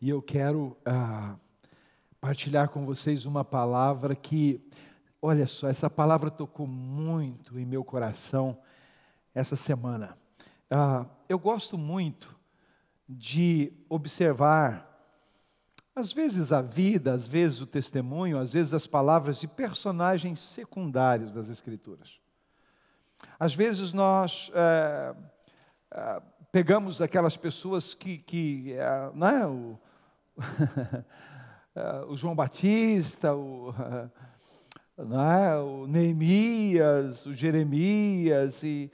E eu quero ah, partilhar com vocês uma palavra que, olha só, essa palavra tocou muito em meu coração essa semana. Ah, eu gosto muito de observar, às vezes a vida, às vezes o testemunho, às vezes as palavras de personagens secundários das Escrituras. Às vezes nós. É, é, pegamos aquelas pessoas que, que é, né, o, o João Batista, o, né, o Neemias, o Jeremias, e,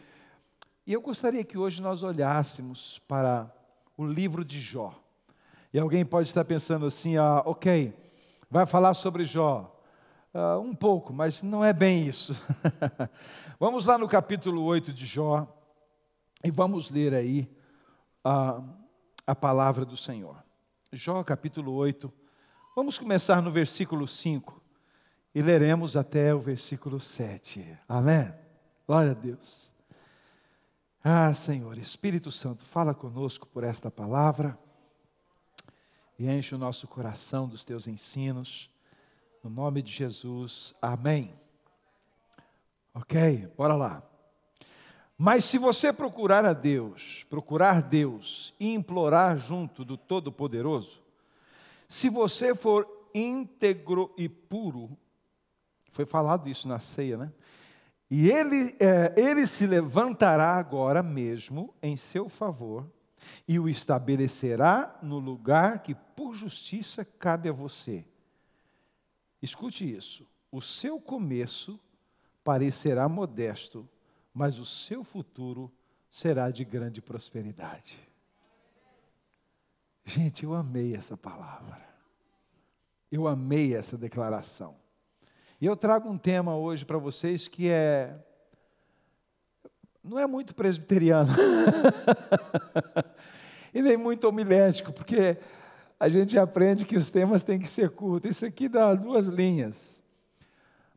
e eu gostaria que hoje nós olhássemos para o livro de Jó. E alguém pode estar pensando assim, ah, ok, vai falar sobre Jó. Uh, um pouco, mas não é bem isso. vamos lá no capítulo 8 de Jó. E vamos ler aí a, a palavra do Senhor. Jó capítulo 8. Vamos começar no versículo 5 e leremos até o versículo 7. Amém? Glória a Deus. Ah, Senhor, Espírito Santo, fala conosco por esta palavra e enche o nosso coração dos teus ensinos. No nome de Jesus. Amém. Ok, bora lá. Mas se você procurar a Deus, procurar Deus e implorar junto do Todo-Poderoso, se você for íntegro e puro, foi falado isso na ceia, né? E ele, é, ele se levantará agora mesmo em seu favor e o estabelecerá no lugar que por justiça cabe a você. Escute isso: o seu começo parecerá modesto, mas o seu futuro será de grande prosperidade. Gente, eu amei essa palavra. Eu amei essa declaração. E eu trago um tema hoje para vocês que é. Não é muito presbiteriano. e nem muito homilético, porque a gente aprende que os temas têm que ser curtos. Isso aqui dá duas linhas.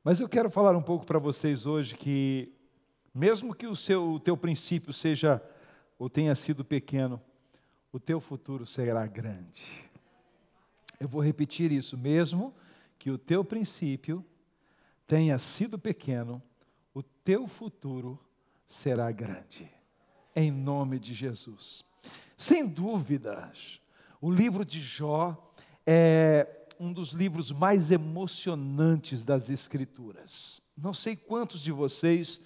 Mas eu quero falar um pouco para vocês hoje que mesmo que o seu o teu princípio seja ou tenha sido pequeno, o teu futuro será grande. Eu vou repetir isso, mesmo que o teu princípio tenha sido pequeno, o teu futuro será grande. Em nome de Jesus. Sem dúvidas, o livro de Jó é um dos livros mais emocionantes das Escrituras. Não sei quantos de vocês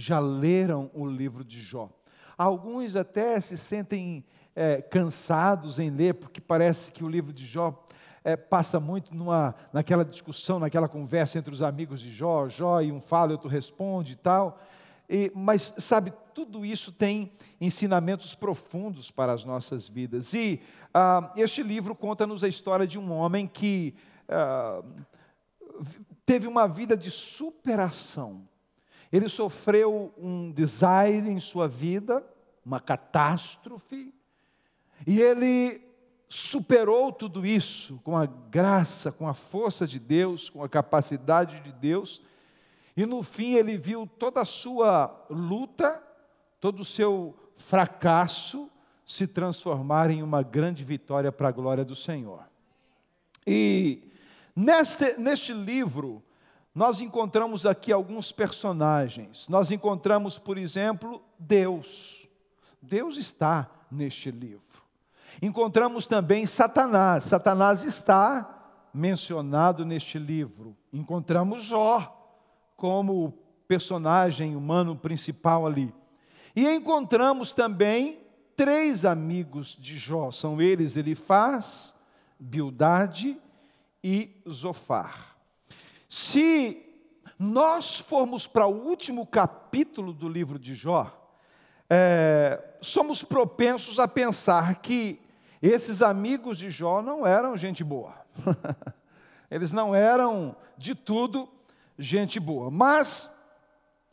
já leram o livro de Jó. Alguns até se sentem é, cansados em ler, porque parece que o livro de Jó é, passa muito numa, naquela discussão, naquela conversa entre os amigos de Jó, Jó e um fala, outro responde e tal. E, mas, sabe, tudo isso tem ensinamentos profundos para as nossas vidas. E ah, este livro conta-nos a história de um homem que ah, teve uma vida de superação. Ele sofreu um desaire em sua vida, uma catástrofe, e ele superou tudo isso com a graça, com a força de Deus, com a capacidade de Deus, e no fim ele viu toda a sua luta, todo o seu fracasso se transformar em uma grande vitória para a glória do Senhor. E neste, neste livro, nós encontramos aqui alguns personagens. Nós encontramos, por exemplo, Deus. Deus está neste livro. Encontramos também Satanás. Satanás está mencionado neste livro. Encontramos Jó como o personagem humano principal ali. E encontramos também três amigos de Jó. São eles Elifaz, Bildade e Zofar. Se nós formos para o último capítulo do livro de Jó, é, somos propensos a pensar que esses amigos de Jó não eram gente boa. Eles não eram de tudo gente boa. Mas,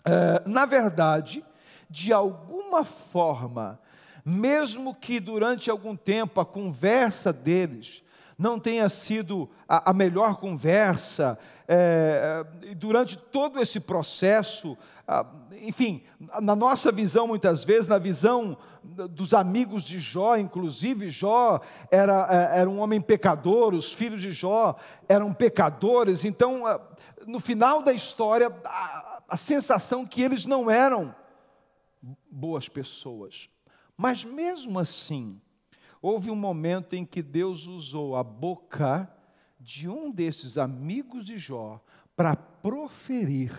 é, na verdade, de alguma forma, mesmo que durante algum tempo a conversa deles não tenha sido a, a melhor conversa, é, durante todo esse processo, ah, enfim, na nossa visão, muitas vezes, na visão dos amigos de Jó, inclusive, Jó era, é, era um homem pecador, os filhos de Jó eram pecadores, então, ah, no final da história, a, a sensação que eles não eram boas pessoas. Mas mesmo assim, houve um momento em que Deus usou a boca de um desses amigos de Jó para proferir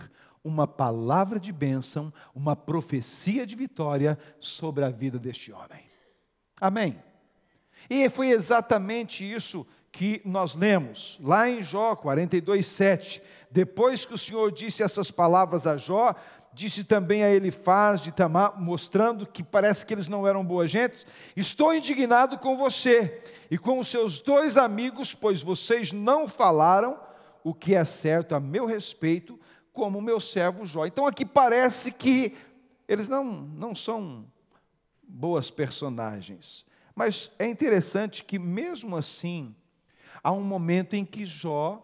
uma palavra de bênção, uma profecia de vitória sobre a vida deste homem. Amém. E foi exatamente isso que nós lemos lá em Jó 42, 7. Depois que o Senhor disse essas palavras a Jó, disse também a Elifaz de Tamar, mostrando que parece que eles não eram boas gentes: Estou indignado com você e com os seus dois amigos, pois vocês não falaram o que é certo a meu respeito, como meu servo Jó. Então aqui parece que eles não, não são boas personagens. Mas é interessante que, mesmo assim, há um momento em que Jó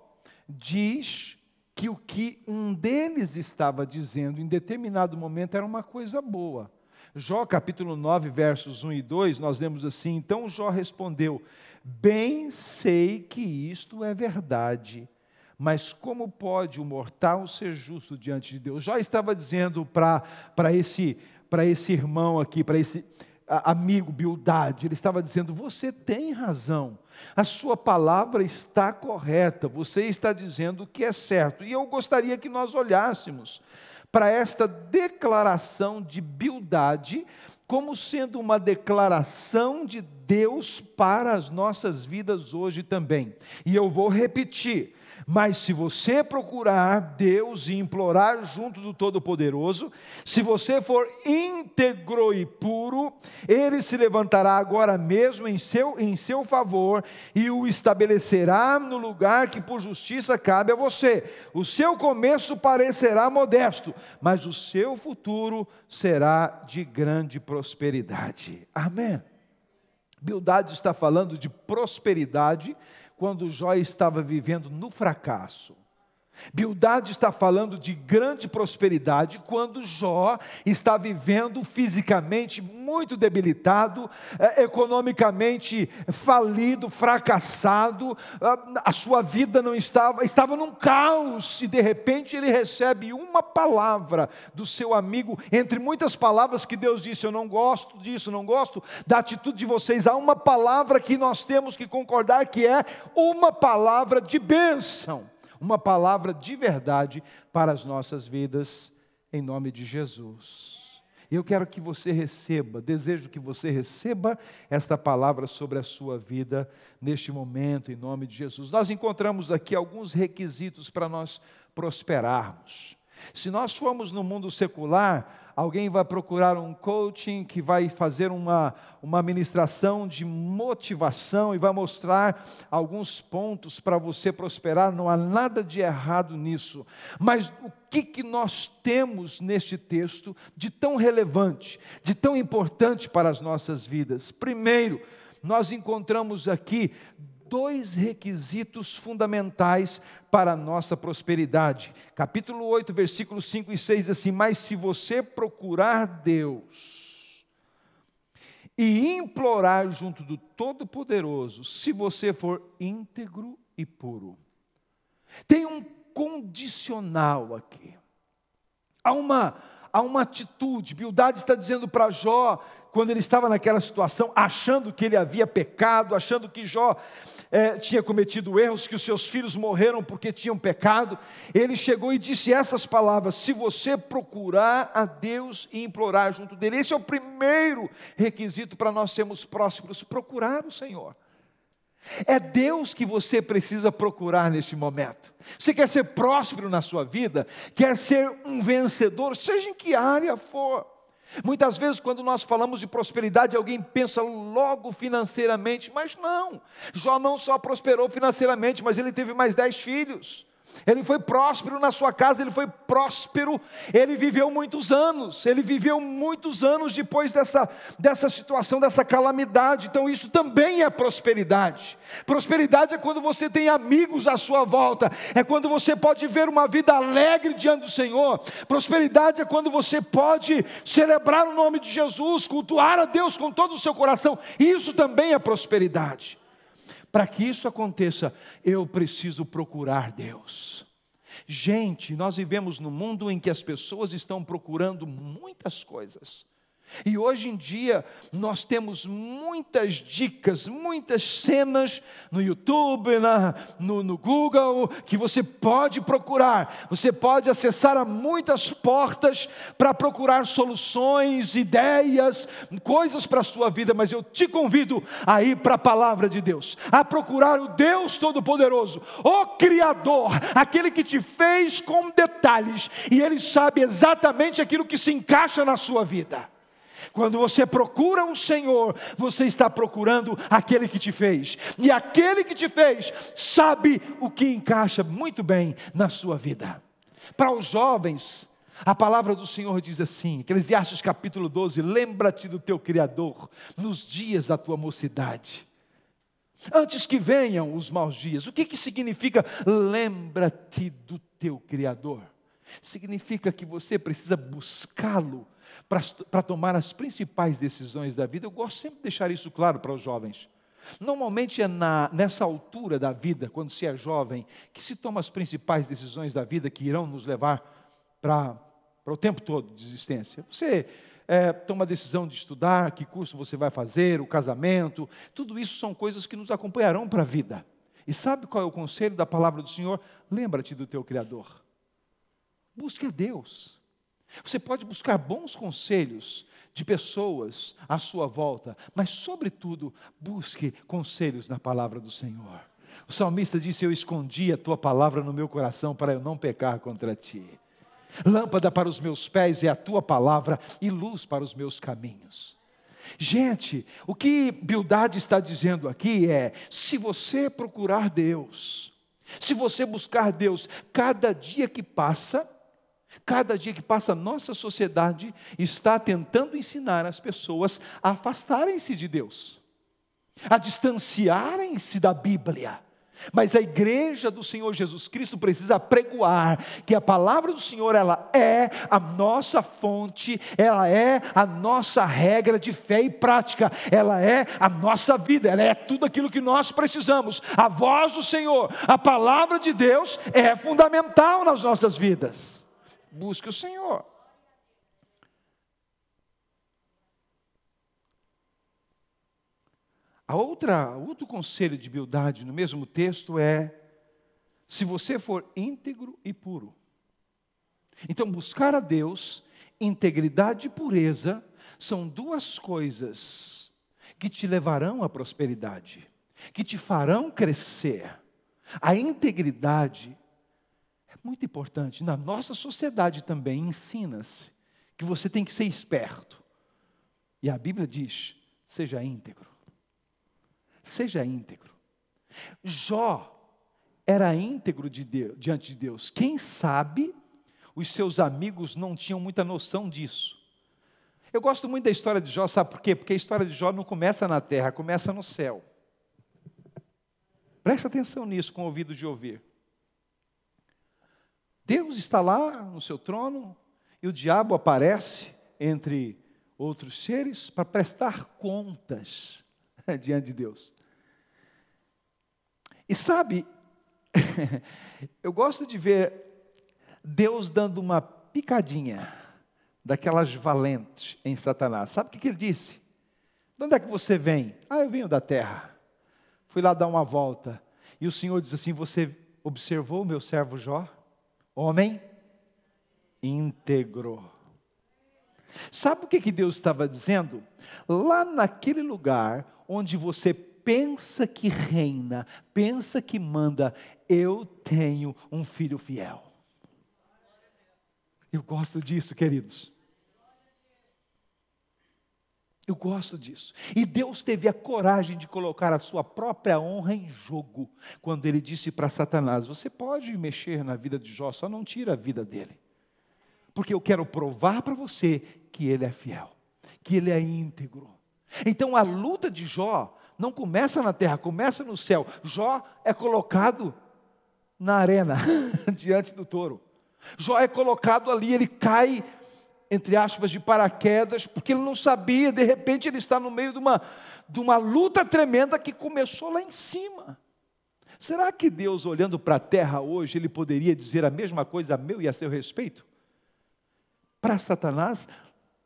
diz que o que um deles estava dizendo em determinado momento era uma coisa boa. Jó capítulo 9, versos 1 e 2, nós lemos assim: Então Jó respondeu: Bem sei que isto é verdade, mas como pode o mortal ser justo diante de Deus? Jó estava dizendo para esse, esse irmão aqui, para esse amigo Bildade, ele estava dizendo: Você tem razão, a sua palavra está correta, você está dizendo o que é certo. E eu gostaria que nós olhássemos para esta declaração de Bildade como sendo uma declaração de Deus para as nossas vidas hoje também. E eu vou repetir: mas se você procurar Deus e implorar junto do Todo-Poderoso, se você for íntegro e puro, Ele se levantará agora mesmo em seu, em seu favor e o estabelecerá no lugar que por justiça cabe a você. O seu começo parecerá modesto, mas o seu futuro será de grande prosperidade. Amém. Bildade está falando de prosperidade quando Jó estava vivendo no fracasso. Bildade está falando de grande prosperidade quando Jó está vivendo fisicamente muito debilitado, eh, economicamente falido, fracassado, a sua vida não estava, estava num caos e de repente ele recebe uma palavra do seu amigo, entre muitas palavras que Deus disse: Eu não gosto disso, não gosto da atitude de vocês. Há uma palavra que nós temos que concordar que é uma palavra de bênção uma palavra de verdade para as nossas vidas, em nome de Jesus. Eu quero que você receba, desejo que você receba esta palavra sobre a sua vida neste momento, em nome de Jesus. Nós encontramos aqui alguns requisitos para nós prosperarmos. Se nós formos no mundo secular, alguém vai procurar um coaching que vai fazer uma, uma ministração de motivação e vai mostrar alguns pontos para você prosperar, não há nada de errado nisso. Mas o que, que nós temos neste texto de tão relevante, de tão importante para as nossas vidas? Primeiro, nós encontramos aqui dois requisitos fundamentais para a nossa prosperidade. Capítulo 8, versículos 5 e 6 assim: Mas se você procurar Deus e implorar junto do Todo-Poderoso, se você for íntegro e puro. Tem um condicional aqui. Há uma, há uma atitude. Bildade está dizendo para Jó, quando ele estava naquela situação, achando que ele havia pecado, achando que Jó é, tinha cometido erros, que os seus filhos morreram porque tinham pecado, ele chegou e disse essas palavras: Se você procurar a Deus e implorar junto dele, esse é o primeiro requisito para nós sermos prósperos: procurar o Senhor. É Deus que você precisa procurar neste momento. Você quer ser próspero na sua vida, quer ser um vencedor, seja em que área for. Muitas vezes, quando nós falamos de prosperidade, alguém pensa logo financeiramente, mas não. Jó não só prosperou financeiramente, mas ele teve mais dez filhos. Ele foi próspero na sua casa, ele foi próspero, ele viveu muitos anos, ele viveu muitos anos depois dessa, dessa situação, dessa calamidade. Então, isso também é prosperidade. Prosperidade é quando você tem amigos à sua volta, é quando você pode ver uma vida alegre diante do Senhor. Prosperidade é quando você pode celebrar o nome de Jesus, cultuar a Deus com todo o seu coração. Isso também é prosperidade. Para que isso aconteça, eu preciso procurar Deus. Gente, nós vivemos num mundo em que as pessoas estão procurando muitas coisas. E hoje em dia nós temos muitas dicas, muitas cenas no YouTube, na, no, no, Google, que você pode procurar. Você pode acessar a muitas portas para procurar soluções, ideias, coisas para a sua vida, mas eu te convido a ir para a palavra de Deus, a procurar o Deus Todo-Poderoso, o Criador, aquele que te fez com detalhes, e Ele sabe exatamente aquilo que se encaixa na sua vida. Quando você procura o Senhor, você está procurando aquele que te fez. E aquele que te fez sabe o que encaixa muito bem na sua vida. Para os jovens, a palavra do Senhor diz assim, Eclesiastes capítulo 12: Lembra-te do teu Criador nos dias da tua mocidade. Antes que venham os maus dias. O que, que significa lembra-te do teu Criador? Significa que você precisa buscá-lo para tomar as principais decisões da vida. Eu gosto sempre de deixar isso claro para os jovens. Normalmente é na, nessa altura da vida, quando se é jovem, que se toma as principais decisões da vida que irão nos levar para, o tempo todo de existência. Você é, toma a decisão de estudar, que curso você vai fazer, o casamento, tudo isso são coisas que nos acompanharão para a vida. E sabe qual é o conselho da palavra do Senhor? Lembra-te do teu Criador. Busque a Deus. Você pode buscar bons conselhos de pessoas à sua volta, mas, sobretudo, busque conselhos na palavra do Senhor. O salmista disse: Eu escondi a tua palavra no meu coração para eu não pecar contra ti. Lâmpada para os meus pés é a tua palavra e luz para os meus caminhos. Gente, o que Bildade está dizendo aqui é: se você procurar Deus, se você buscar Deus, cada dia que passa, Cada dia que passa, nossa sociedade está tentando ensinar as pessoas a afastarem-se de Deus, a distanciarem-se da Bíblia. Mas a igreja do Senhor Jesus Cristo precisa pregoar que a palavra do Senhor ela é a nossa fonte, ela é a nossa regra de fé e prática, ela é a nossa vida, ela é tudo aquilo que nós precisamos. A voz do Senhor, a palavra de Deus é fundamental nas nossas vidas. Busque o Senhor. A outra, outro conselho de Bildade no mesmo texto é: se você for íntegro e puro. Então, buscar a Deus, integridade e pureza são duas coisas que te levarão à prosperidade, que te farão crescer. A integridade muito importante, na nossa sociedade também ensina-se que você tem que ser esperto. E a Bíblia diz: seja íntegro. Seja íntegro. Jó era íntegro de Deus, diante de Deus. Quem sabe os seus amigos não tinham muita noção disso. Eu gosto muito da história de Jó, sabe por quê? Porque a história de Jó não começa na terra, começa no céu. Presta atenção nisso com o ouvido de ouvir. Deus está lá no seu trono e o diabo aparece entre outros seres para prestar contas diante de Deus. E sabe, eu gosto de ver Deus dando uma picadinha daquelas valentes em Satanás. Sabe o que, ele disse? De onde é que você vem? Ah, eu venho da terra. Fui lá dar uma volta. E o Senhor diz assim: Você observou o meu servo Jó? Homem íntegro. Sabe o que, que Deus estava dizendo? Lá naquele lugar onde você pensa que reina, pensa que manda, eu tenho um filho fiel. Eu gosto disso, queridos. Eu gosto disso. E Deus teve a coragem de colocar a sua própria honra em jogo, quando ele disse para Satanás: Você pode mexer na vida de Jó, só não tira a vida dele. Porque eu quero provar para você que ele é fiel, que ele é íntegro. Então a luta de Jó não começa na terra, começa no céu. Jó é colocado na arena, diante do touro. Jó é colocado ali, ele cai entre aspas, de paraquedas, porque ele não sabia, de repente ele está no meio de uma, de uma luta tremenda que começou lá em cima. Será que Deus, olhando para a terra hoje, ele poderia dizer a mesma coisa a meu e a seu respeito? Para Satanás,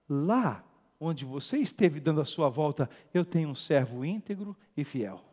lá onde você esteve dando a sua volta, eu tenho um servo íntegro e fiel.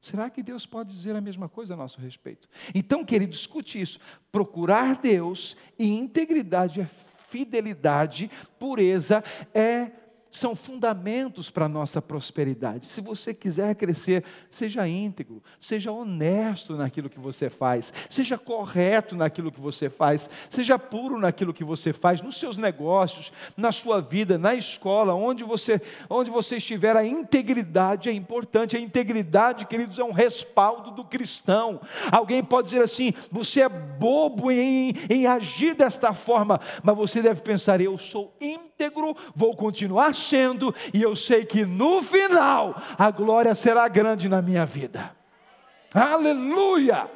Será que Deus pode dizer a mesma coisa a nosso respeito? Então, querido, discute isso. Procurar Deus e integridade é fidelidade, pureza é são fundamentos para a nossa prosperidade. Se você quiser crescer, seja íntegro, seja honesto naquilo que você faz, seja correto naquilo que você faz, seja puro naquilo que você faz, nos seus negócios, na sua vida, na escola, onde você, onde você estiver, a integridade é importante. A integridade, queridos, é um respaldo do cristão. Alguém pode dizer assim: você é bobo em, em agir desta forma, mas você deve pensar: eu sou íntegro, vou continuar sendo, e eu sei que no final a glória será grande na minha vida. Aleluia!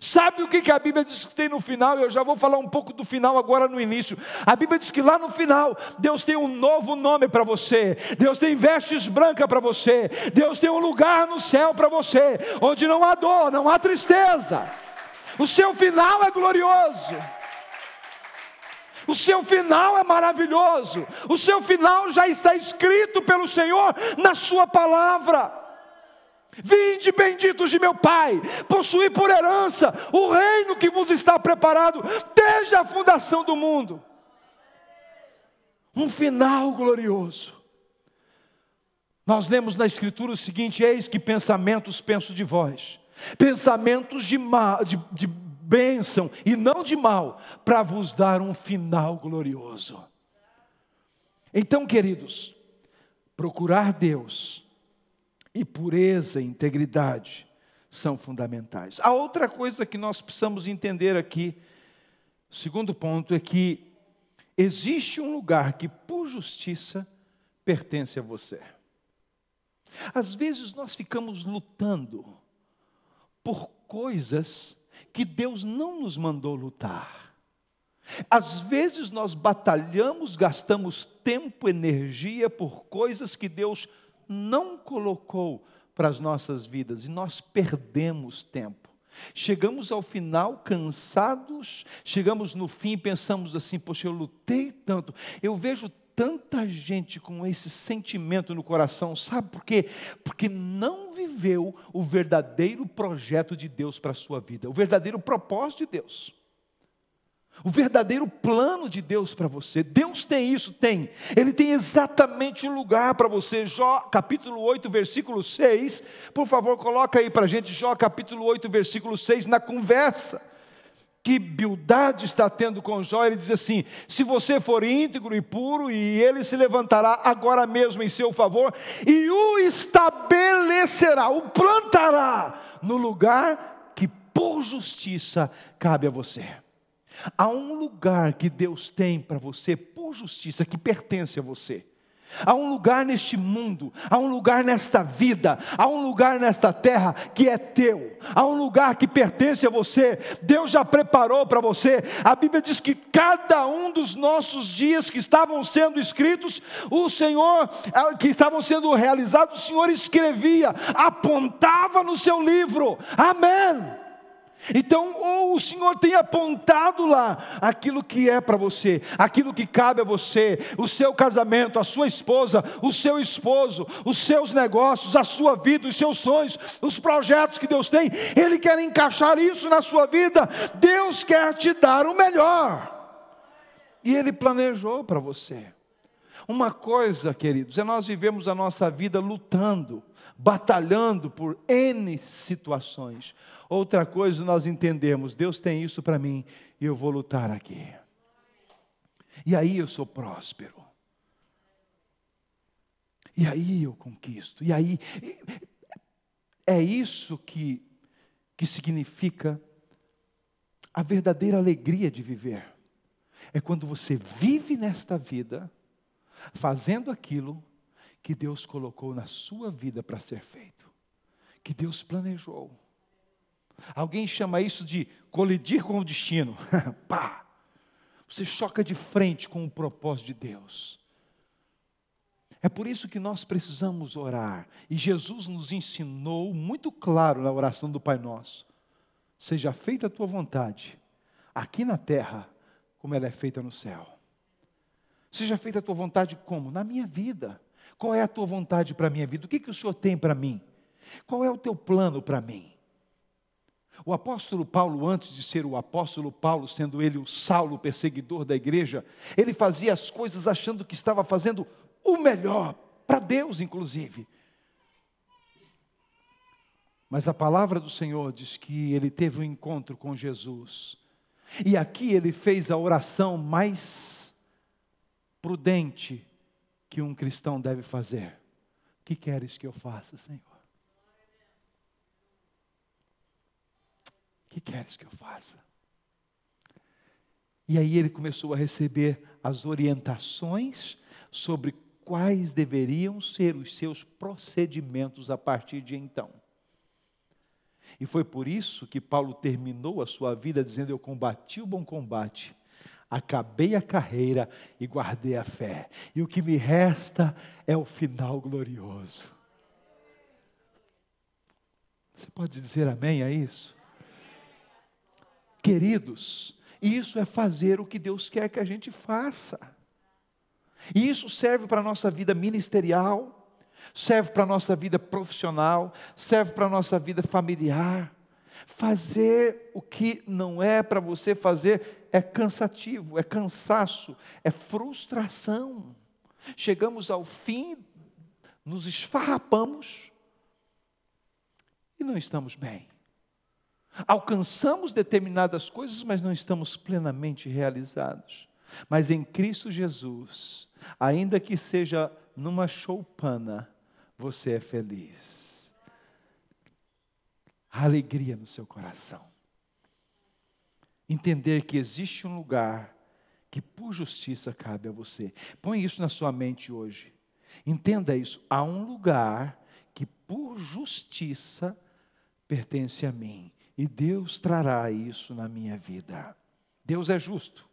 Sabe o que a Bíblia diz que tem no final? Eu já vou falar um pouco do final agora no início. A Bíblia diz que lá no final, Deus tem um novo nome para você, Deus tem vestes brancas para você, Deus tem um lugar no céu para você, onde não há dor, não há tristeza. O seu final é glorioso. O seu final é maravilhoso. O seu final já está escrito pelo Senhor na Sua palavra. Vinde benditos de meu Pai, possuí por herança o reino que vos está preparado desde a fundação do mundo. Um final glorioso. Nós lemos na Escritura o seguinte: Eis que pensamentos penso de vós, pensamentos de, mal, de, de bênção e não de mal, para vos dar um final glorioso. Então, queridos, procurar Deus e pureza e integridade são fundamentais. A outra coisa que nós precisamos entender aqui, segundo ponto, é que existe um lugar que, por justiça, pertence a você. Às vezes nós ficamos lutando por coisas que Deus não nos mandou lutar. Às vezes nós batalhamos, gastamos tempo, energia por coisas que Deus não colocou para as nossas vidas e nós perdemos tempo. Chegamos ao final cansados, chegamos no fim e pensamos assim: poxa, eu lutei tanto. Eu vejo tanta gente com esse sentimento no coração, sabe por quê? Porque não viveu o verdadeiro projeto de Deus para a sua vida, o verdadeiro propósito de Deus. O verdadeiro plano de Deus para você. Deus tem isso? Tem. Ele tem exatamente o um lugar para você. Jó capítulo 8, versículo 6. Por favor, coloca aí para a gente, Jó capítulo 8, versículo 6, na conversa que Bildade está tendo com Jó, ele diz assim: se você for íntegro e puro, e ele se levantará agora mesmo em seu favor, e o estabelecerá, o plantará no lugar que por justiça cabe a você. Há um lugar que Deus tem para você por justiça, que pertence a você. Há um lugar neste mundo, há um lugar nesta vida, há um lugar nesta terra que é teu, há um lugar que pertence a você, Deus já preparou para você. A Bíblia diz que cada um dos nossos dias que estavam sendo escritos, o Senhor, ah, que estavam sendo realizados, o Senhor escrevia, apontava no seu livro, amém. Então, ou o Senhor tem apontado lá aquilo que é para você, aquilo que cabe a você, o seu casamento, a sua esposa, o seu esposo, os seus negócios, a sua vida, os seus sonhos, os projetos que Deus tem, Ele quer encaixar isso na sua vida. Deus quer te dar o melhor. E Ele planejou para você. Uma coisa, queridos, é nós vivemos a nossa vida lutando, batalhando por N situações. Outra coisa nós entendemos, Deus tem isso para mim e eu vou lutar aqui. E aí eu sou próspero. E aí eu conquisto. E aí é isso que que significa a verdadeira alegria de viver. É quando você vive nesta vida fazendo aquilo que Deus colocou na sua vida para ser feito, que Deus planejou. Alguém chama isso de colidir com o destino. Pá! Você choca de frente com o propósito de Deus. É por isso que nós precisamos orar. E Jesus nos ensinou muito claro na oração do Pai Nosso: seja feita a tua vontade, aqui na terra, como ela é feita no céu. Seja feita a tua vontade como? Na minha vida. Qual é a tua vontade para a minha vida? O que, que o Senhor tem para mim? Qual é o teu plano para mim? O apóstolo Paulo, antes de ser o apóstolo Paulo, sendo ele o Saulo, perseguidor da igreja, ele fazia as coisas achando que estava fazendo o melhor, para Deus, inclusive. Mas a palavra do Senhor diz que ele teve um encontro com Jesus. E aqui ele fez a oração mais prudente que um cristão deve fazer. O que queres que eu faça, Senhor? O que queres que eu faça? E aí ele começou a receber as orientações sobre quais deveriam ser os seus procedimentos a partir de então. E foi por isso que Paulo terminou a sua vida dizendo: Eu combati o bom combate, acabei a carreira e guardei a fé, e o que me resta é o final glorioso. Você pode dizer amém a isso? Queridos, isso é fazer o que Deus quer que a gente faça. E isso serve para a nossa vida ministerial, serve para a nossa vida profissional, serve para a nossa vida familiar. Fazer o que não é para você fazer é cansativo, é cansaço, é frustração. Chegamos ao fim, nos esfarrapamos e não estamos bem. Alcançamos determinadas coisas, mas não estamos plenamente realizados. Mas em Cristo Jesus, ainda que seja numa choupana, você é feliz. alegria no seu coração. Entender que existe um lugar que por justiça cabe a você. Põe isso na sua mente hoje. Entenda isso. Há um lugar que por justiça pertence a mim. E Deus trará isso na minha vida. Deus é justo.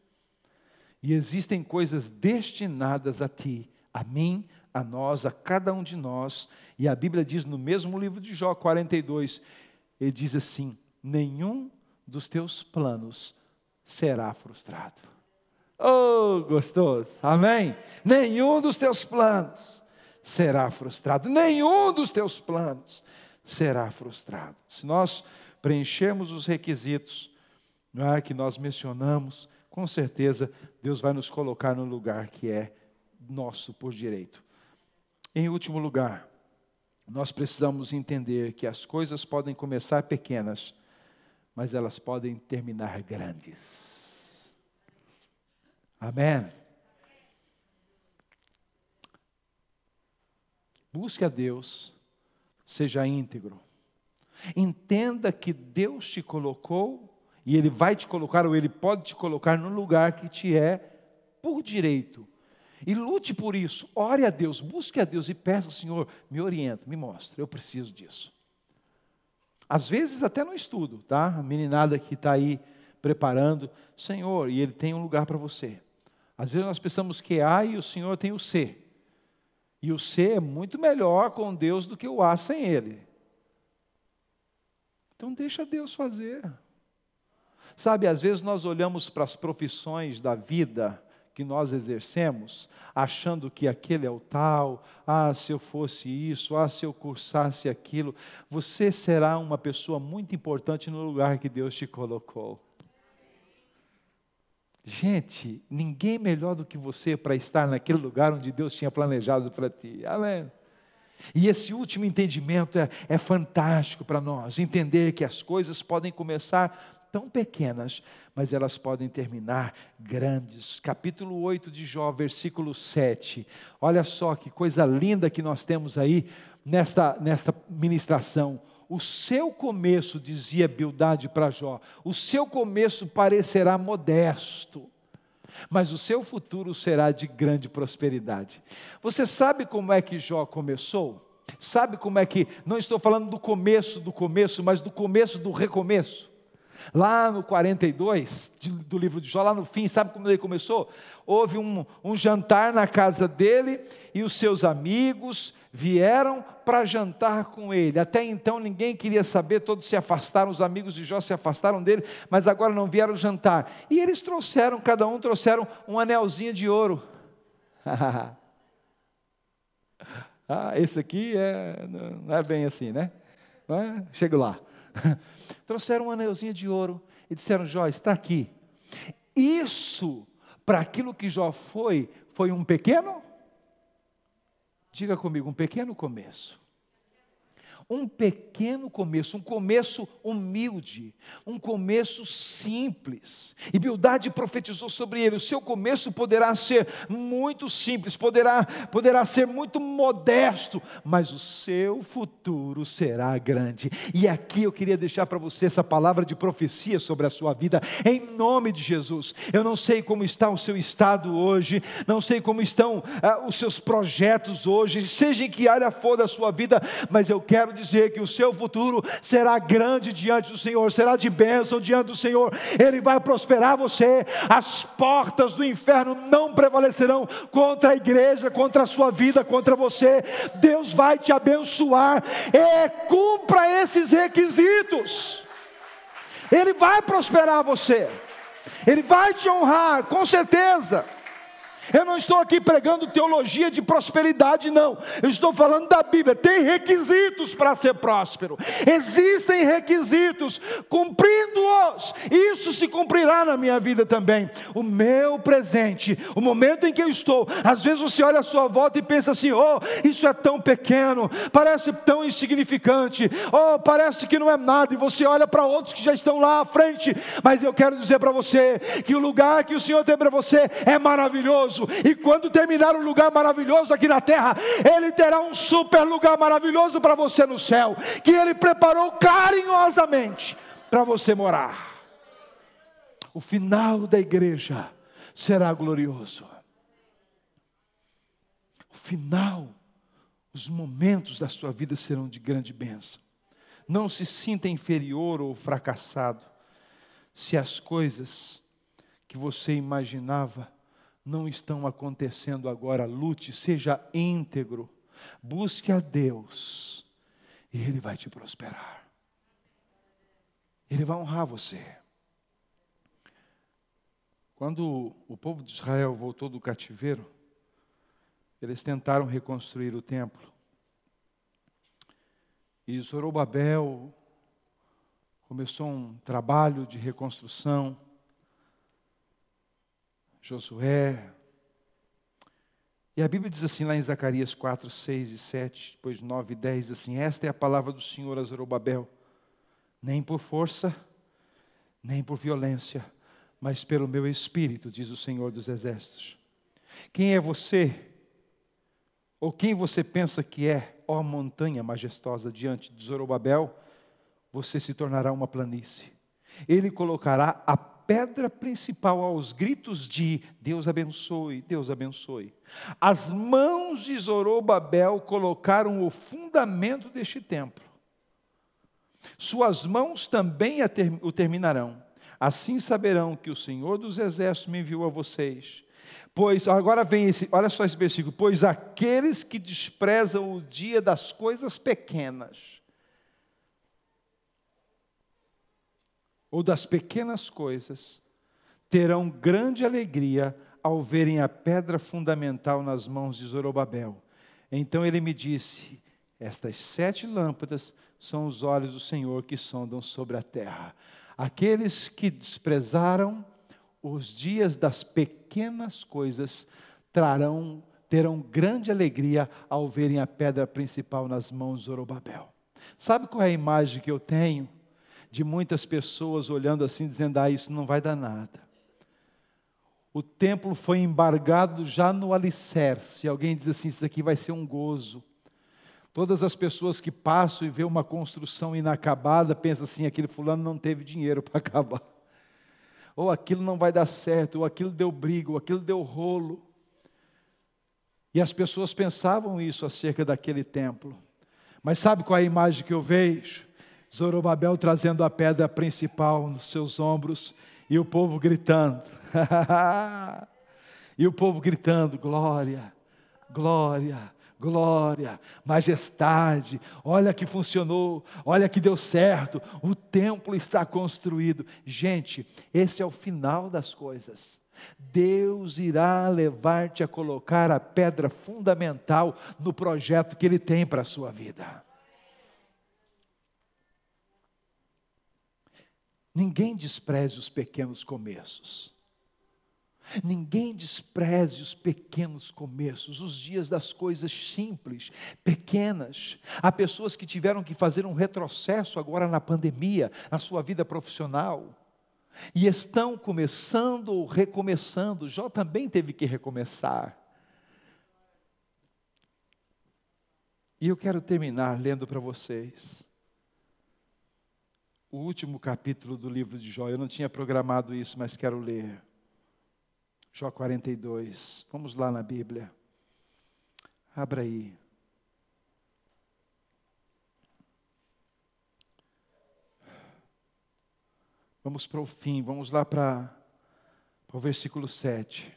E existem coisas destinadas a ti, a mim, a nós, a cada um de nós. E a Bíblia diz no mesmo livro de Jó 42, ele diz assim: nenhum dos teus planos será frustrado. Oh, gostoso, amém? Nenhum dos teus planos será frustrado, nenhum dos teus planos será frustrado. Se nós preenchermos os requisitos não é, que nós mencionamos, com certeza Deus vai nos colocar no lugar que é nosso por direito. Em último lugar, nós precisamos entender que as coisas podem começar pequenas, mas elas podem terminar grandes. Amém. Busque a Deus, seja íntegro. Entenda que Deus te colocou e Ele vai te colocar, ou Ele pode te colocar no lugar que te é por direito. E lute por isso, ore a Deus, busque a Deus e peça, Senhor, me orienta, me mostre, eu preciso disso. Às vezes até no estudo, tá? A meninada que está aí preparando, Senhor, e Ele tem um lugar para você. Às vezes nós pensamos que A e o Senhor tem o C. E o C é muito melhor com Deus do que o A sem Ele. Então deixa Deus fazer. Sabe, às vezes nós olhamos para as profissões da vida que nós exercemos, achando que aquele é o tal, ah, se eu fosse isso, ah, se eu cursasse aquilo, você será uma pessoa muito importante no lugar que Deus te colocou. Gente, ninguém melhor do que você para estar naquele lugar onde Deus tinha planejado para ti. Amém. E esse último entendimento é, é fantástico para nós, entender que as coisas podem começar tão pequenas, mas elas podem terminar grandes. Capítulo 8 de Jó, versículo 7. Olha só que coisa linda que nós temos aí nesta, nesta ministração. O seu começo, dizia Bildade para Jó, o seu começo parecerá modesto, mas o seu futuro será de grande prosperidade. Você sabe como é que Jó começou? Sabe como é que, não estou falando do começo do começo, mas do começo do recomeço. Lá no 42 do livro de Jó, lá no fim, sabe como ele começou? Houve um, um jantar na casa dele e os seus amigos vieram para jantar com ele. Até então ninguém queria saber, todos se afastaram, os amigos de Jó se afastaram dele, mas agora não vieram jantar. E eles trouxeram, cada um trouxeram um anelzinho de ouro. ah, esse aqui é, não é bem assim, né? É? Chego lá. Trouxeram um anelzinho de ouro e disseram: Jó, está aqui. Isso, para aquilo que Jó foi, foi um pequeno? Diga comigo, um pequeno começo um pequeno começo, um começo humilde, um começo simples. E Bildade profetizou sobre ele: o seu começo poderá ser muito simples, poderá, poderá ser muito modesto, mas o seu futuro será grande. E aqui eu queria deixar para você essa palavra de profecia sobre a sua vida, em nome de Jesus. Eu não sei como está o seu estado hoje, não sei como estão ah, os seus projetos hoje, seja em que área for da sua vida, mas eu quero dizer que o seu futuro será grande diante do Senhor, será de bênção diante do Senhor, Ele vai prosperar você, as portas do inferno não prevalecerão contra a igreja, contra a sua vida, contra você, Deus vai te abençoar, e cumpra esses requisitos, Ele vai prosperar você, Ele vai te honrar, com certeza. Eu não estou aqui pregando teologia de prosperidade, não. Eu estou falando da Bíblia. Tem requisitos para ser próspero. Existem requisitos. Cumprindo-os, isso se cumprirá na minha vida também. O meu presente, o momento em que eu estou. Às vezes você olha à sua volta e pensa assim: oh, isso é tão pequeno, parece tão insignificante, oh, parece que não é nada. E você olha para outros que já estão lá à frente. Mas eu quero dizer para você que o lugar que o Senhor tem para você é maravilhoso maravilhoso, e quando terminar o lugar maravilhoso aqui na terra, Ele terá um super lugar maravilhoso para você no céu, que Ele preparou carinhosamente para você morar. O final da igreja será glorioso. O final, os momentos da sua vida serão de grande bênção. Não se sinta inferior ou fracassado se as coisas que você imaginava não estão acontecendo agora. Lute, seja íntegro, busque a Deus e Ele vai te prosperar. Ele vai honrar você. Quando o povo de Israel voltou do cativeiro, eles tentaram reconstruir o templo. E Zorobabel começou um trabalho de reconstrução. Josué. E a Bíblia diz assim lá em Zacarias 4, 6 e 7, depois 9 e 10, assim: Esta é a palavra do Senhor a Zorobabel, nem por força, nem por violência, mas pelo meu espírito, diz o Senhor dos Exércitos. Quem é você? Ou quem você pensa que é, ó montanha majestosa, diante de Zorobabel? Você se tornará uma planície. Ele colocará a pedra principal aos gritos de Deus abençoe, Deus abençoe. As mãos de Zorobabel colocaram o fundamento deste templo. Suas mãos também o terminarão. Assim saberão que o Senhor dos Exércitos me enviou a vocês. Pois, agora vem esse, olha só esse versículo: pois aqueles que desprezam o dia das coisas pequenas, ou das pequenas coisas, terão grande alegria ao verem a pedra fundamental nas mãos de Zorobabel. Então ele me disse: Estas sete lâmpadas são os olhos do Senhor que sondam sobre a terra. Aqueles que desprezaram os dias das pequenas coisas trarão, terão grande alegria ao verem a pedra principal nas mãos de Zorobabel. Sabe qual é a imagem que eu tenho? De muitas pessoas olhando assim, dizendo: ah, isso não vai dar nada. O templo foi embargado já no alicerce. Alguém diz assim: isso aqui vai ser um gozo. Todas as pessoas que passam e vê uma construção inacabada pensam assim: aquele fulano não teve dinheiro para acabar. Ou aquilo não vai dar certo, ou aquilo deu briga, ou aquilo deu rolo. E as pessoas pensavam isso acerca daquele templo. Mas sabe qual é a imagem que eu vejo? Zorobabel trazendo a pedra principal nos seus ombros e o povo gritando. e o povo gritando: glória, glória, glória, majestade. Olha que funcionou, olha que deu certo. O templo está construído. Gente, esse é o final das coisas. Deus irá levar-te a colocar a pedra fundamental no projeto que Ele tem para a sua vida. Ninguém despreze os pequenos começos. Ninguém despreze os pequenos começos, os dias das coisas simples, pequenas. Há pessoas que tiveram que fazer um retrocesso agora na pandemia, na sua vida profissional, e estão começando ou recomeçando. Jó também teve que recomeçar. E eu quero terminar lendo para vocês o último capítulo do livro de Jó. Eu não tinha programado isso, mas quero ler. Jó 42. Vamos lá na Bíblia. Abra aí. Vamos para o fim, vamos lá para, para o versículo 7.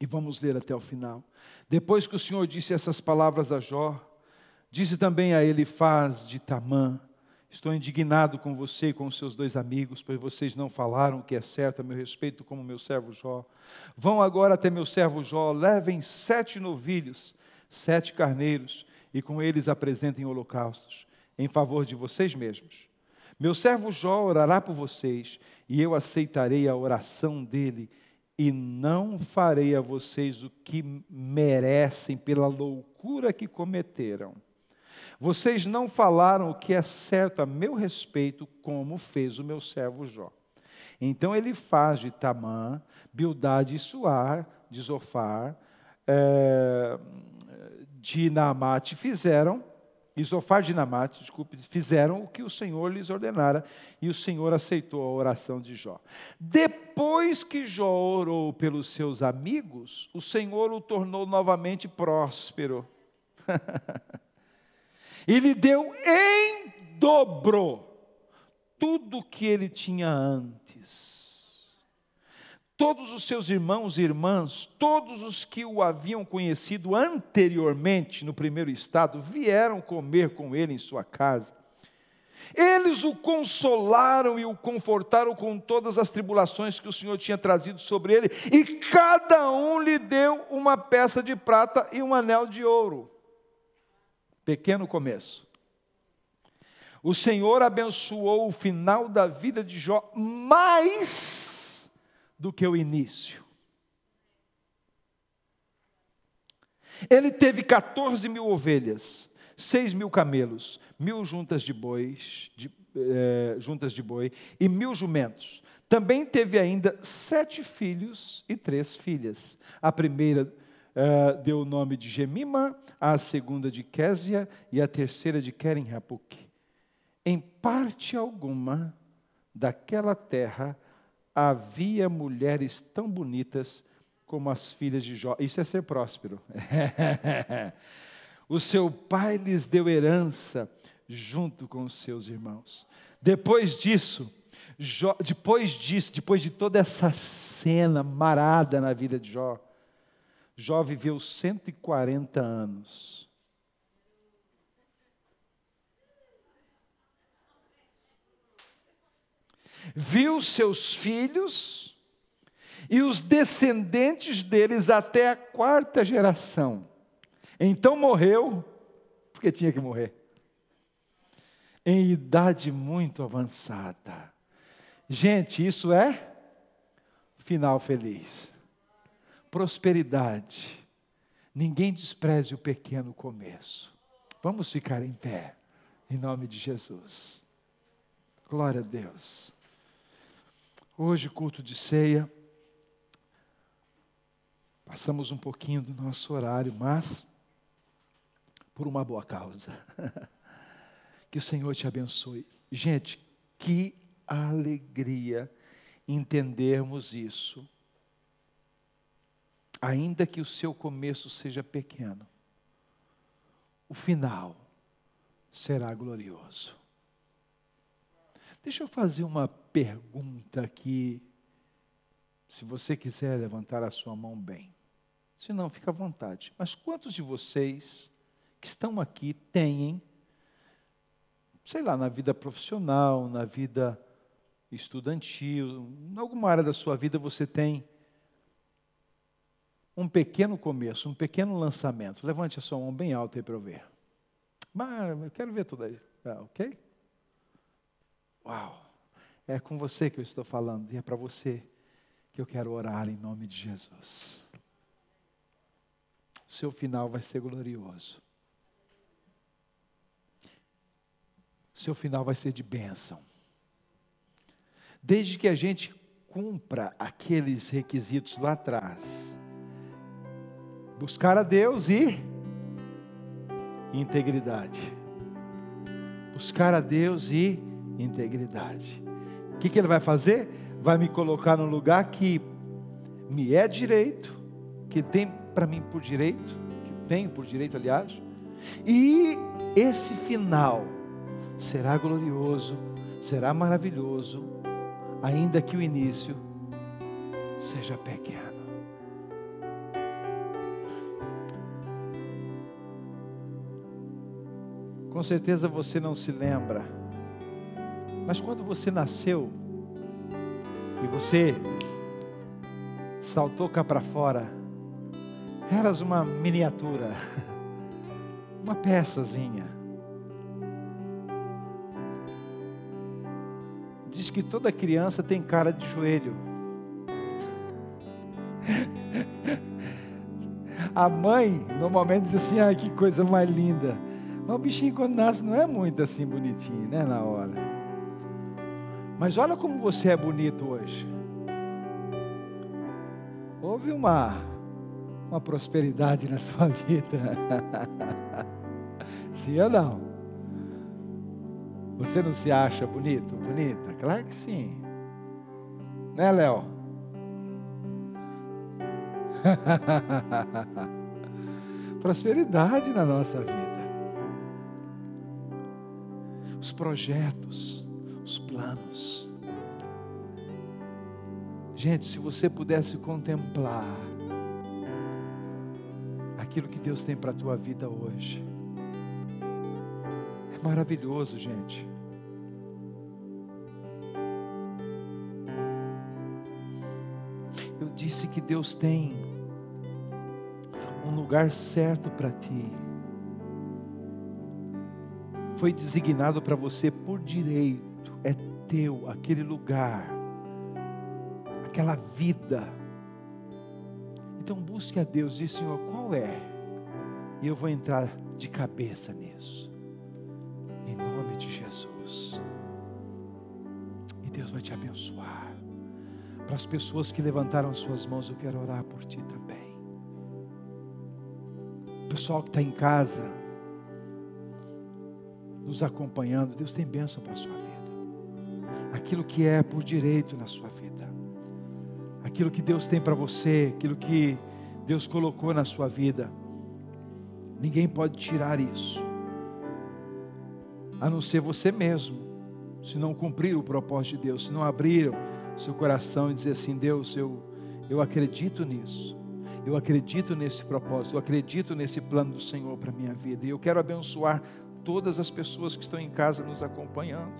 E vamos ler até o final. Depois que o Senhor disse essas palavras a Jó, disse também a ele: Faz de Tamã Estou indignado com você e com os seus dois amigos, pois vocês não falaram o que é certo a meu respeito, como meu servo Jó. Vão agora até meu servo Jó, levem sete novilhos, sete carneiros, e com eles apresentem holocaustos, em favor de vocês mesmos. Meu servo Jó orará por vocês, e eu aceitarei a oração dele, e não farei a vocês o que merecem pela loucura que cometeram. Vocês não falaram o que é certo a meu respeito, como fez o meu servo Jó. Então ele faz de Tamã, Bildade e Suar, de Zofar, é, de Naamate fizeram, Isofar de Naamate, desculpe, fizeram o que o Senhor lhes ordenara, e o Senhor aceitou a oração de Jó. Depois que Jó orou pelos seus amigos, o Senhor o tornou novamente próspero. e lhe deu em dobro tudo que ele tinha antes. Todos os seus irmãos e irmãs, todos os que o haviam conhecido anteriormente no primeiro estado, vieram comer com ele em sua casa. Eles o consolaram e o confortaram com todas as tribulações que o Senhor tinha trazido sobre ele, e cada um lhe deu uma peça de prata e um anel de ouro. Pequeno começo. O Senhor abençoou o final da vida de Jó mais do que o início. Ele teve 14 mil ovelhas, 6 mil camelos, mil juntas de bois, de, eh, juntas de boi e mil jumentos. Também teve ainda sete filhos e três filhas. A primeira uh, deu o nome de Gemima, a segunda de Késia e a terceira de Keren Em parte alguma daquela terra havia mulheres tão bonitas como as filhas de Jó. Isso é ser próspero. o seu pai lhes deu herança junto com os seus irmãos. Depois disso, Jó, depois disso, depois de toda essa cena marada na vida de Jó, Jó viveu 140 anos. Viu seus filhos e os descendentes deles até a quarta geração. Então morreu, porque tinha que morrer, em idade muito avançada. Gente, isso é final feliz prosperidade. Ninguém despreze o pequeno começo. Vamos ficar em pé, em nome de Jesus. Glória a Deus. Hoje, culto de ceia. Passamos um pouquinho do nosso horário, mas por uma boa causa. que o Senhor te abençoe. Gente, que alegria entendermos isso. Ainda que o seu começo seja pequeno, o final será glorioso. Deixa eu fazer uma pergunta aqui. Se você quiser levantar a sua mão bem. Se não, fica à vontade. Mas quantos de vocês que estão aqui têm, sei lá, na vida profissional, na vida estudantil, em alguma área da sua vida você tem um pequeno começo, um pequeno lançamento. Levante a sua mão bem alta aí para eu ver. Mas eu quero ver tudo aí. Ah, ok? Uau! É com você que eu estou falando e é para você que eu quero orar em nome de Jesus. O seu final vai ser glorioso. O seu final vai ser de bênção. Desde que a gente cumpra aqueles requisitos lá atrás. Buscar a Deus e integridade. Buscar a Deus e integridade. O que, que ele vai fazer? Vai me colocar no lugar que me é direito, que tem para mim por direito, que tenho por direito, aliás, e esse final será glorioso, será maravilhoso, ainda que o início seja pequeno. Com certeza você não se lembra mas quando você nasceu e você saltou cá para fora, eras uma miniatura, uma peçazinha. Diz que toda criança tem cara de joelho. A mãe normalmente diz assim: ah, que coisa mais linda. Mas o bichinho quando nasce não é muito assim bonitinho, né? Na hora. Mas olha como você é bonito hoje. Houve uma, uma prosperidade na sua vida. sim ou não? Você não se acha bonito, bonita? Claro que sim. Né, Léo? prosperidade na nossa vida. Os projetos os planos. Gente, se você pudesse contemplar aquilo que Deus tem para a tua vida hoje, é maravilhoso, gente. Eu disse que Deus tem um lugar certo para ti. Foi designado para você por direito é teu, aquele lugar, aquela vida. Então busque a Deus e diz, Senhor, qual é? E eu vou entrar de cabeça nisso. Em nome de Jesus. E Deus vai te abençoar. Para as pessoas que levantaram suas mãos, eu quero orar por ti também. Pessoal que está em casa, nos acompanhando, Deus tem bênção para a sua vida. Aquilo que é por direito na sua vida, aquilo que Deus tem para você, aquilo que Deus colocou na sua vida. Ninguém pode tirar isso, a não ser você mesmo, se não cumprir o propósito de Deus, se não abrir seu coração e dizer assim: Deus, eu, eu acredito nisso, eu acredito nesse propósito, eu acredito nesse plano do Senhor para a minha vida, e eu quero abençoar todas as pessoas que estão em casa nos acompanhando.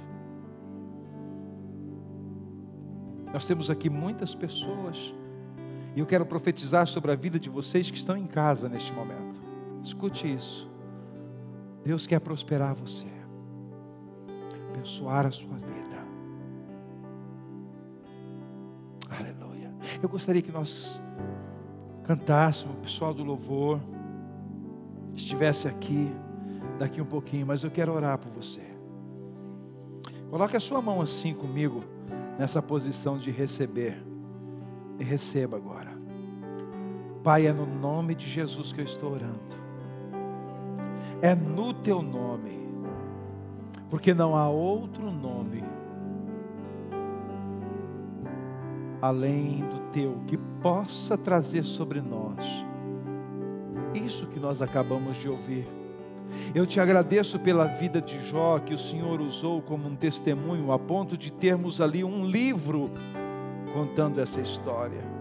Nós temos aqui muitas pessoas. E eu quero profetizar sobre a vida de vocês que estão em casa neste momento. Escute isso. Deus quer prosperar você, abençoar a sua vida. Aleluia. Eu gostaria que nós cantássemos, o pessoal do louvor estivesse aqui daqui um pouquinho, mas eu quero orar por você. Coloque a sua mão assim comigo, nessa posição de receber. E receba agora. Pai, é no nome de Jesus que eu estou orando. É no teu nome. Porque não há outro nome além do teu que possa trazer sobre nós isso que nós acabamos de ouvir. Eu te agradeço pela vida de Jó, que o Senhor usou como um testemunho, a ponto de termos ali um livro contando essa história.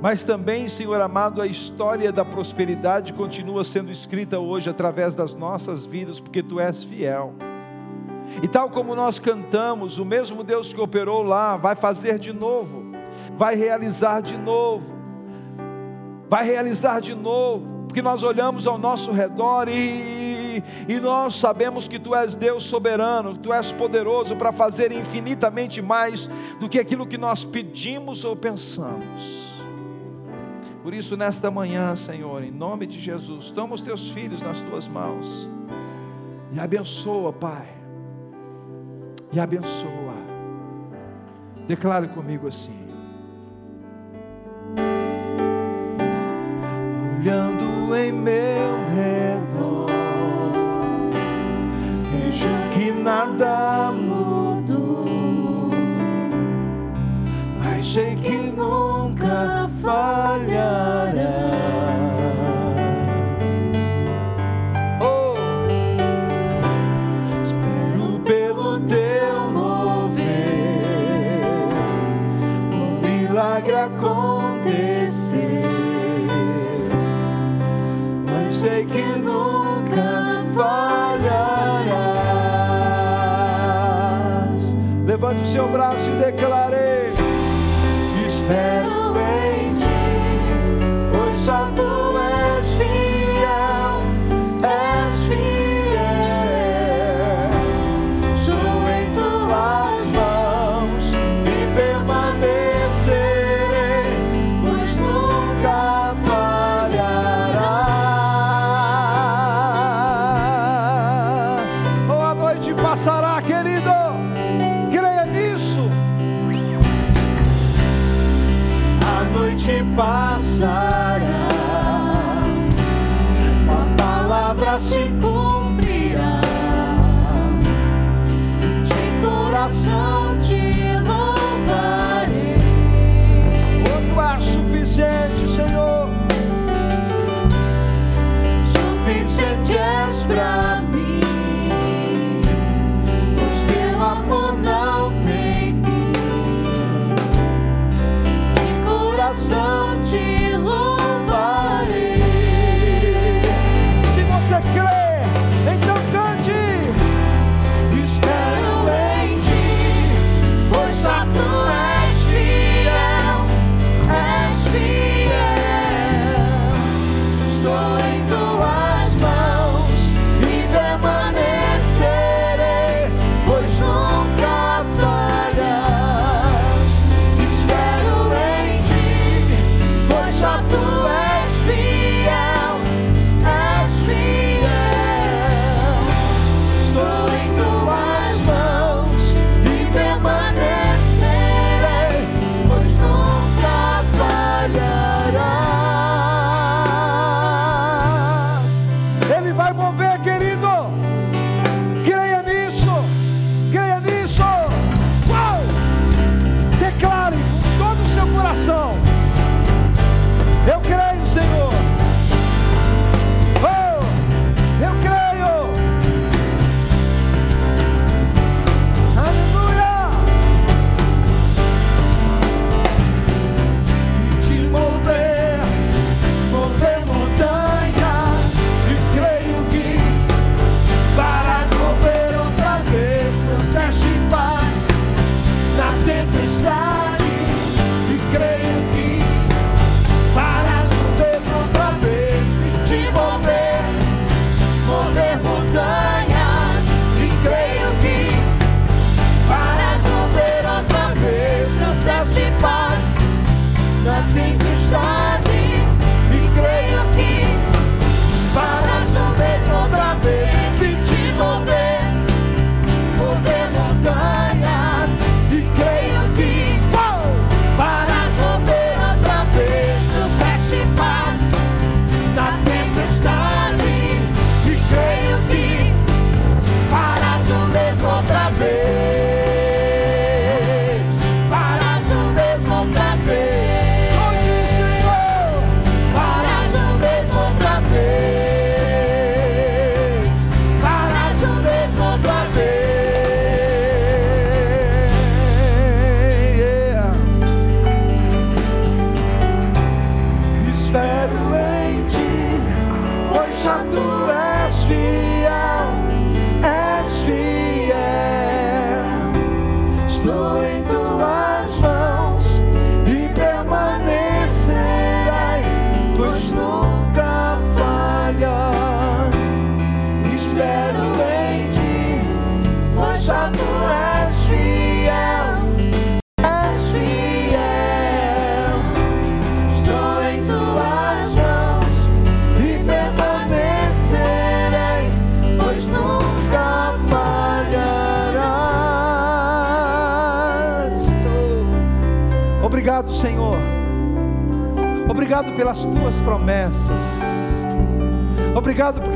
Mas também, Senhor amado, a história da prosperidade continua sendo escrita hoje através das nossas vidas, porque Tu és fiel. E tal como nós cantamos, o mesmo Deus que operou lá vai fazer de novo, vai realizar de novo vai realizar de novo, porque nós olhamos ao nosso redor e, e nós sabemos que Tu és Deus soberano, Tu és poderoso para fazer infinitamente mais do que aquilo que nós pedimos ou pensamos. Por isso, nesta manhã, Senhor, em nome de Jesus, toma os teus filhos nas tuas mãos e abençoa, Pai, e abençoa. Declare comigo assim. Olhando em meu redor, vejo que nada side.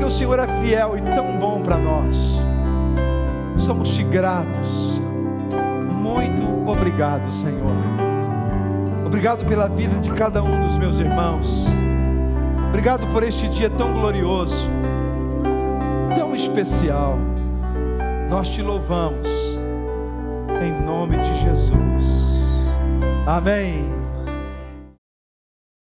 Porque o Senhor é fiel e tão bom para nós. Somos te gratos. Muito obrigado, Senhor. Obrigado pela vida de cada um dos meus irmãos. Obrigado por este dia tão glorioso, tão especial. Nós te louvamos, em nome de Jesus. Amém.